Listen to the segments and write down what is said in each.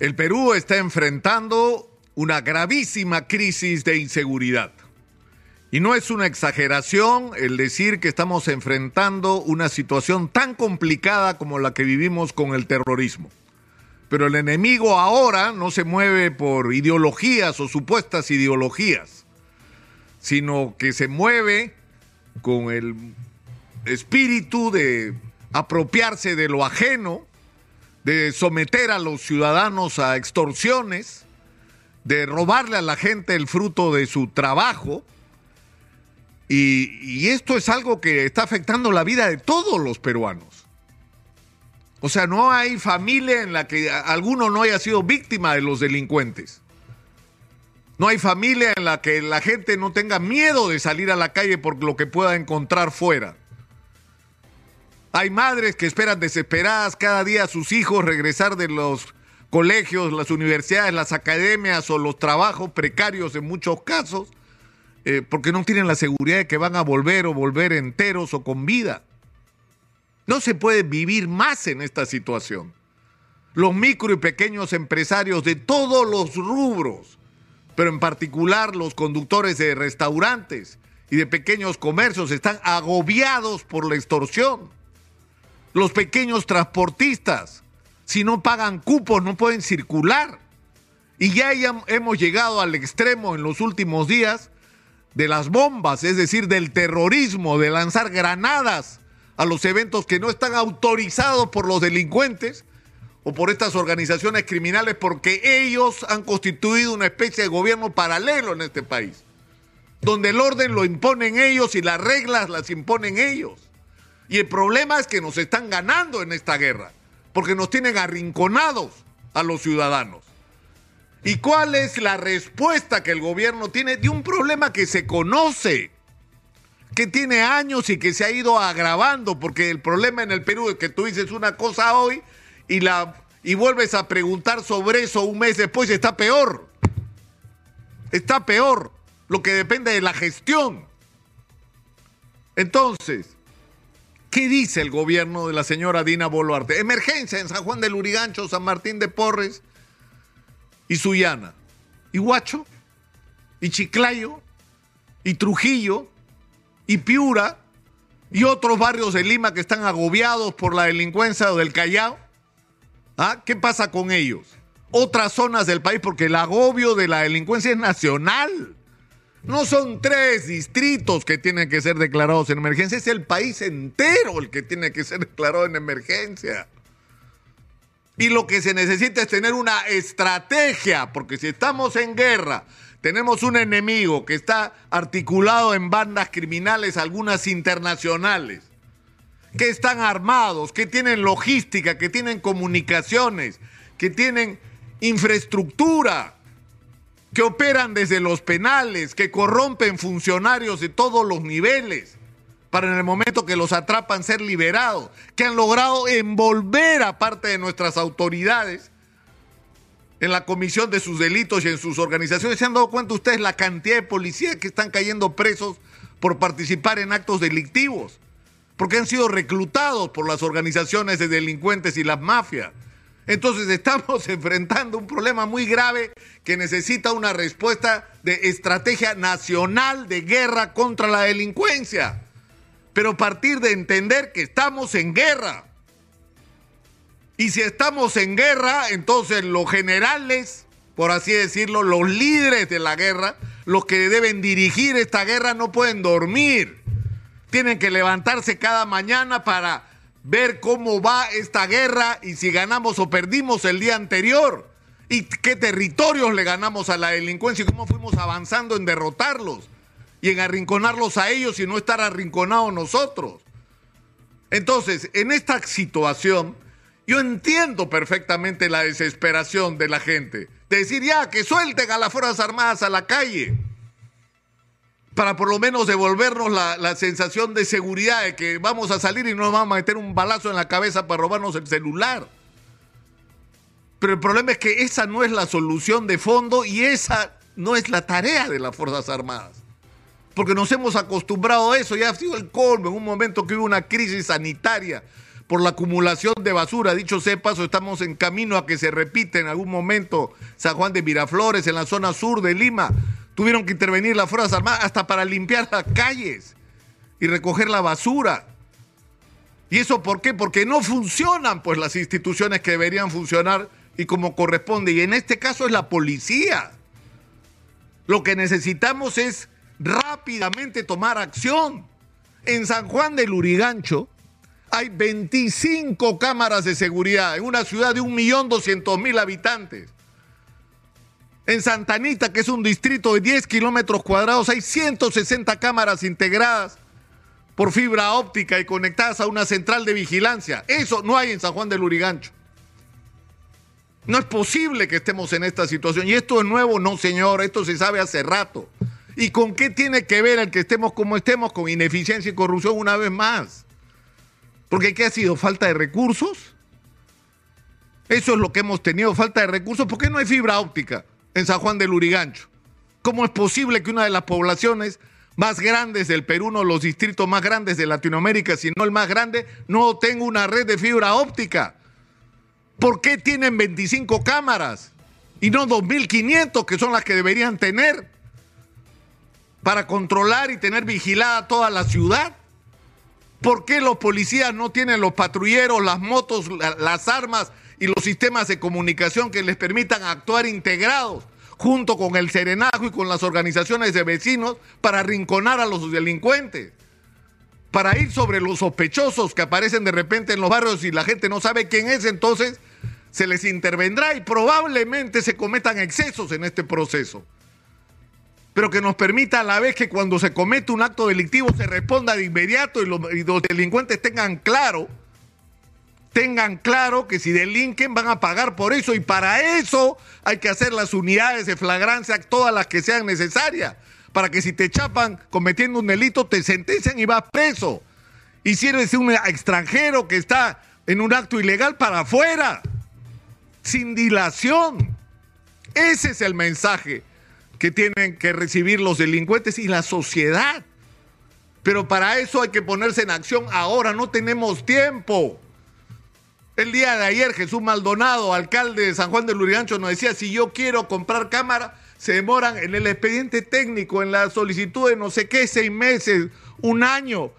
El Perú está enfrentando una gravísima crisis de inseguridad. Y no es una exageración el decir que estamos enfrentando una situación tan complicada como la que vivimos con el terrorismo. Pero el enemigo ahora no se mueve por ideologías o supuestas ideologías, sino que se mueve con el espíritu de apropiarse de lo ajeno, de someter a los ciudadanos a extorsiones, de robarle a la gente el fruto de su trabajo. Y, esto es algo que está afectando la vida de todos los peruanos. O sea, no hay familia en la que alguno no haya sido víctima de los delincuentes. No hay familia en la que la gente no tenga miedo de salir a la calle por lo que pueda encontrar fuera. Hay madres que esperan desesperadas cada día a sus hijos regresar de los colegios, las universidades, las academias o los trabajos precarios en muchos casos, eh, porque no tienen la seguridad de que van a volver o volver enteros o con vida. No se puede vivir más en esta situación. Los micro y pequeños empresarios de todos los rubros, pero en particular los conductores de restaurantes y de pequeños comercios, están agobiados por la extorsión los pequeños transportistas, si no pagan cupos, no pueden circular. Y ya hemos llegado al extremo en los últimos días de las bombas, es decir, del terrorismo, de lanzar granadas a los eventos que no están autorizados por los delincuentes o por estas organizaciones criminales porque ellos han constituido una especie de gobierno paralelo en este país, donde el orden lo imponen ellos y las reglas las imponen ellos. Y el problema es que nos están ganando en esta guerra, porque nos tienen arrinconados a los ciudadanos. ¿Y cuál es la respuesta que el gobierno tiene de un problema que se conoce, que tiene años y que se ha ido agravando? Porque el problema en el Perú es que tú dices una cosa hoy y, la, y vuelves a preguntar sobre eso un mes después está peor. Está peor, lo que depende de la gestión. Entonces, ¿Qué dice el gobierno de la señora Dina Boluarte? Emergencia en San Juan del Urigancho, San Martín de Porres y Sullana. Y Huacho, y Chiclayo, y Trujillo, y Piura, y otros barrios de Lima que están agobiados por la delincuencia del Callao. ¿Ah? ¿Qué pasa con ellos? Otras zonas del país, porque el agobio de la delincuencia es nacional. No son tres distritos que tienen que ser declarados en emergencia, es el país entero el que tiene que ser declarado en emergencia. Y lo que se necesita es tener una estrategia, porque si estamos en guerra, tenemos un enemigo que está articulado en bandas criminales, algunas internacionales, que están armados, que tienen logística, que tienen comunicaciones, que tienen infraestructura que operan desde los penales, que corrompen funcionarios de todos los niveles para en el momento que los atrapan ser liberados, que han logrado envolver a parte de nuestras autoridades en la comisión de sus delitos y en sus organizaciones. ¿Se han dado cuenta ustedes la cantidad de policías que están cayendo presos por participar en actos delictivos? Porque han sido reclutados por las organizaciones de delincuentes y las mafias. Entonces estamos enfrentando un problema muy grave que necesita una respuesta de estrategia nacional de guerra contra la delincuencia. Pero partir de entender que estamos en guerra. Y si estamos en guerra, entonces los generales, por así decirlo, los líderes de la guerra, los que deben dirigir esta guerra no pueden dormir. Tienen que levantarse cada mañana para ver cómo va esta guerra y si ganamos o perdimos el día anterior y qué territorios le ganamos a la delincuencia y cómo fuimos avanzando en derrotarlos y en arrinconarlos a ellos y no estar arrinconados nosotros. Entonces, en esta situación, yo entiendo perfectamente la desesperación de la gente. De decir ya que suelten a las Fuerzas Armadas a la calle para por lo menos devolvernos la, sensación de seguridad de que vamos a salir y no nos vamos a meter un balazo en la cabeza para robarnos el celular. Pero el problema es que esa no es la solución de fondo y esa no es la tarea de las Fuerzas Armadas. Porque nos hemos acostumbrado a eso, ya ha sido el colmo en un momento que hubo una crisis sanitaria por la acumulación de basura. Dicho sea paso, estamos en camino a que se repita en algún momento San Juan de Miraflores, en la zona sur de Lima. Tuvieron que intervenir las Fuerzas Armadas hasta para limpiar las calles y recoger la basura. ¿Y eso por qué? Porque no funcionan pues las instituciones que deberían funcionar y como corresponde. Y en este caso es la policía. Lo que necesitamos es rápidamente tomar acción. En San Juan del Urigancho hay 25 cámaras de seguridad en una ciudad de 1.200.000 habitantes. En Santanita, que es un distrito de 10 kilómetros cuadrados, hay 160 cámaras integradas por fibra óptica y conectadas a una central de vigilancia. Eso no hay en San Juan del Urigancho. No es posible que estemos en esta situación. Y esto es nuevo, no señor, esto se sabe hace rato. ¿Y con qué tiene que ver el que estemos como estemos? Con ineficiencia y corrupción una vez más. Porque ¿qué ha sido? ¿Falta de recursos? Eso es lo que hemos tenido, falta de recursos. ¿Por qué no hay fibra óptica en San Juan del Urigancho? ¿Cómo es posible que una de las poblaciones más grandes del Perú, uno de los distritos más grandes de Latinoamérica, si no el más grande, no tenga una red de fibra óptica? ¿Por qué tienen 25 cámaras y no 2.500 que son las que deberían tener para controlar y tener vigilada toda la ciudad? ¿Por qué los policías no tienen los patrulleros, las motos, las armas y los sistemas de comunicación que les permitan actuar integrados junto con el serenajo y con las organizaciones de vecinos para arrinconar a los delincuentes? Para ir sobre los sospechosos que aparecen de repente en los barrios y la gente no sabe quién es, entonces se les intervendrá y probablemente se cometan excesos en este proceso pero que nos permita a la vez que cuando se comete un acto delictivo se responda de inmediato y los, delincuentes tengan claro, tengan claro que si delinquen van a pagar por eso y para eso hay que hacer las unidades de flagrancia, todas las que sean necesarias, para que si te chapan cometiendo un delito te sentencien y vas preso. Y si eres un extranjero que está en un acto ilegal para afuera, sin dilación. Ese es el mensaje que tienen que recibir los delincuentes y la sociedad. Pero para eso hay que ponerse en acción ahora, no tenemos tiempo. El día de ayer Jesús Maldonado, alcalde de San Juan de Lurigancho, nos decía, si yo quiero comprar cámara, se demoran en el expediente técnico, en la solicitud de no sé qué, seis meses, un año.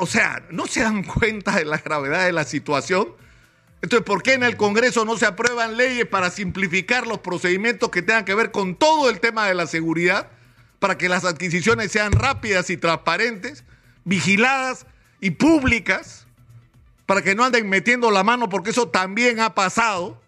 o sea, ¿no se dan cuenta de la gravedad de la situación? Entonces, ¿por qué en el Congreso no se aprueban leyes para simplificar los procedimientos que tengan que ver con todo el tema de la seguridad? Para que las adquisiciones sean rápidas y transparentes, vigiladas y públicas, para que no anden metiendo la mano, porque eso también ha pasado.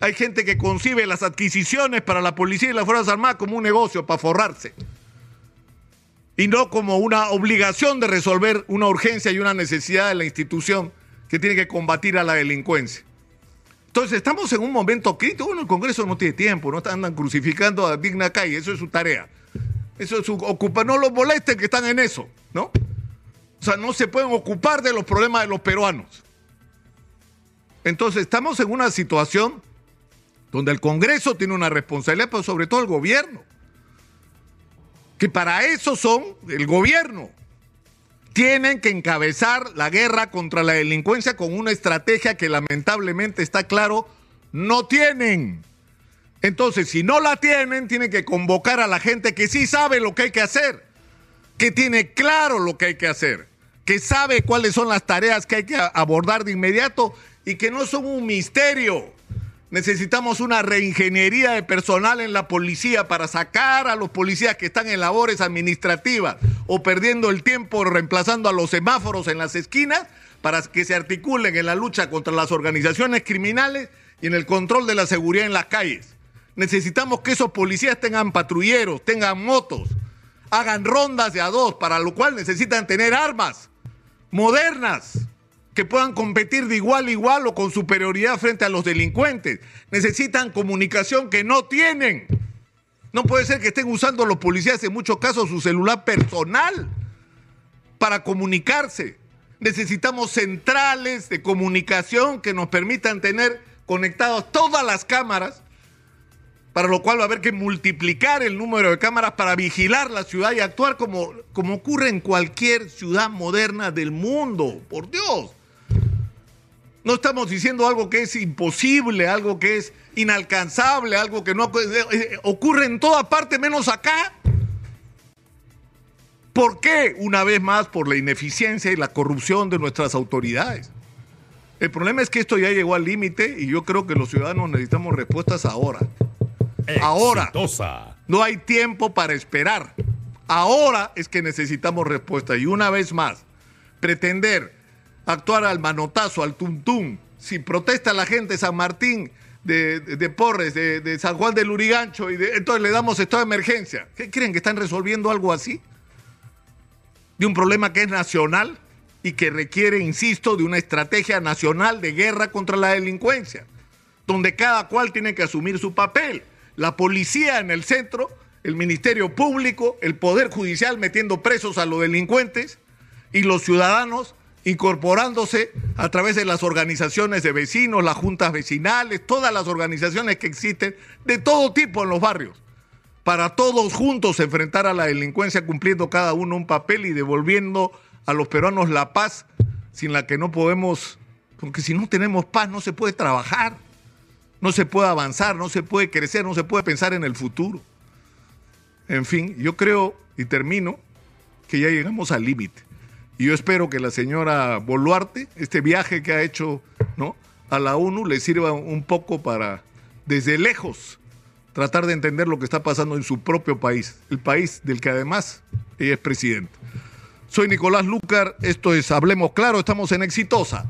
Hay gente que concibe las adquisiciones para la policía y las Fuerzas Armadas como un negocio para forrarse. Y no como una obligación de resolver una urgencia y una necesidad de la institución que tiene que combatir a la delincuencia. Entonces, estamos en un momento crítico. Bueno, el Congreso no tiene tiempo, no andan crucificando a Digna Calle, eso es su tarea. Eso es su ocupa, no los molesten que están en eso, ¿no? O sea, no se pueden ocupar de los problemas de los peruanos. Entonces, estamos en una situación donde el Congreso tiene una responsabilidad, pero sobre todo el gobierno. Que para eso son el gobierno tienen que encabezar la guerra contra la delincuencia con una estrategia que lamentablemente está claro, no tienen. Entonces, si no la tienen, tienen que convocar a la gente que sí sabe lo que hay que hacer, que tiene claro lo que hay que hacer, que sabe cuáles son las tareas que hay que abordar de inmediato y que no son un misterio. Necesitamos una reingeniería de personal en la policía para sacar a los policías que están en labores administrativas o perdiendo el tiempo reemplazando a los semáforos en las esquinas para que se articulen en la lucha contra las organizaciones criminales y en el control de la seguridad en las calles. Necesitamos que esos policías tengan patrulleros, tengan motos, hagan rondas de a dos, para lo cual necesitan tener armas modernas que puedan competir de igual a igual o con superioridad frente a los delincuentes. Necesitan comunicación que no tienen. No puede ser que estén usando los policías en muchos casos su celular personal para comunicarse. Necesitamos centrales de comunicación que nos permitan tener conectadas todas las cámaras, para lo cual va a haber que multiplicar el número de cámaras para vigilar la ciudad y actuar como, como ocurre en cualquier ciudad moderna del mundo. Por Dios. No estamos diciendo algo que es imposible, algo que es inalcanzable, algo que no eh, ocurre en toda parte menos acá. ¿Por qué? Una vez más, por la ineficiencia y la corrupción de nuestras autoridades. El problema es que esto ya llegó al límite y yo creo que los ciudadanos necesitamos respuestas ahora. Ahora. No hay tiempo para esperar. Ahora es que necesitamos respuesta. Y una vez más, pretender actuar al manotazo, al tuntún, si protesta la gente de San Martín, de, Porres, de, San Juan del Urigancho, y entonces le damos estado de emergencia. ¿Qué creen que están resolviendo algo así? De un problema que es nacional y que requiere, insisto, de una estrategia nacional de guerra contra la delincuencia, donde cada cual tiene que asumir su papel. La policía en el centro, el Ministerio Público, el Poder Judicial metiendo presos a los delincuentes y los ciudadanos incorporándose a través de las organizaciones de vecinos, las juntas vecinales, todas las organizaciones que existen de todo tipo en los barrios, para todos juntos enfrentar a la delincuencia cumpliendo cada uno un papel y devolviendo a los peruanos la paz sin la que no podemos, porque si no tenemos paz no se puede trabajar, no se puede avanzar, no se puede crecer, no se puede pensar en el futuro. En fin, yo creo, y termino, que ya llegamos al límite. Y yo espero que la señora Boluarte, este viaje que ha hecho ¿no? a la ONU, le sirva un poco para, desde lejos, tratar de entender lo que está pasando en su propio país, el país del que además ella es presidenta. Soy Nicolás Lucar, esto es Hablemos Claro, estamos en Exitosa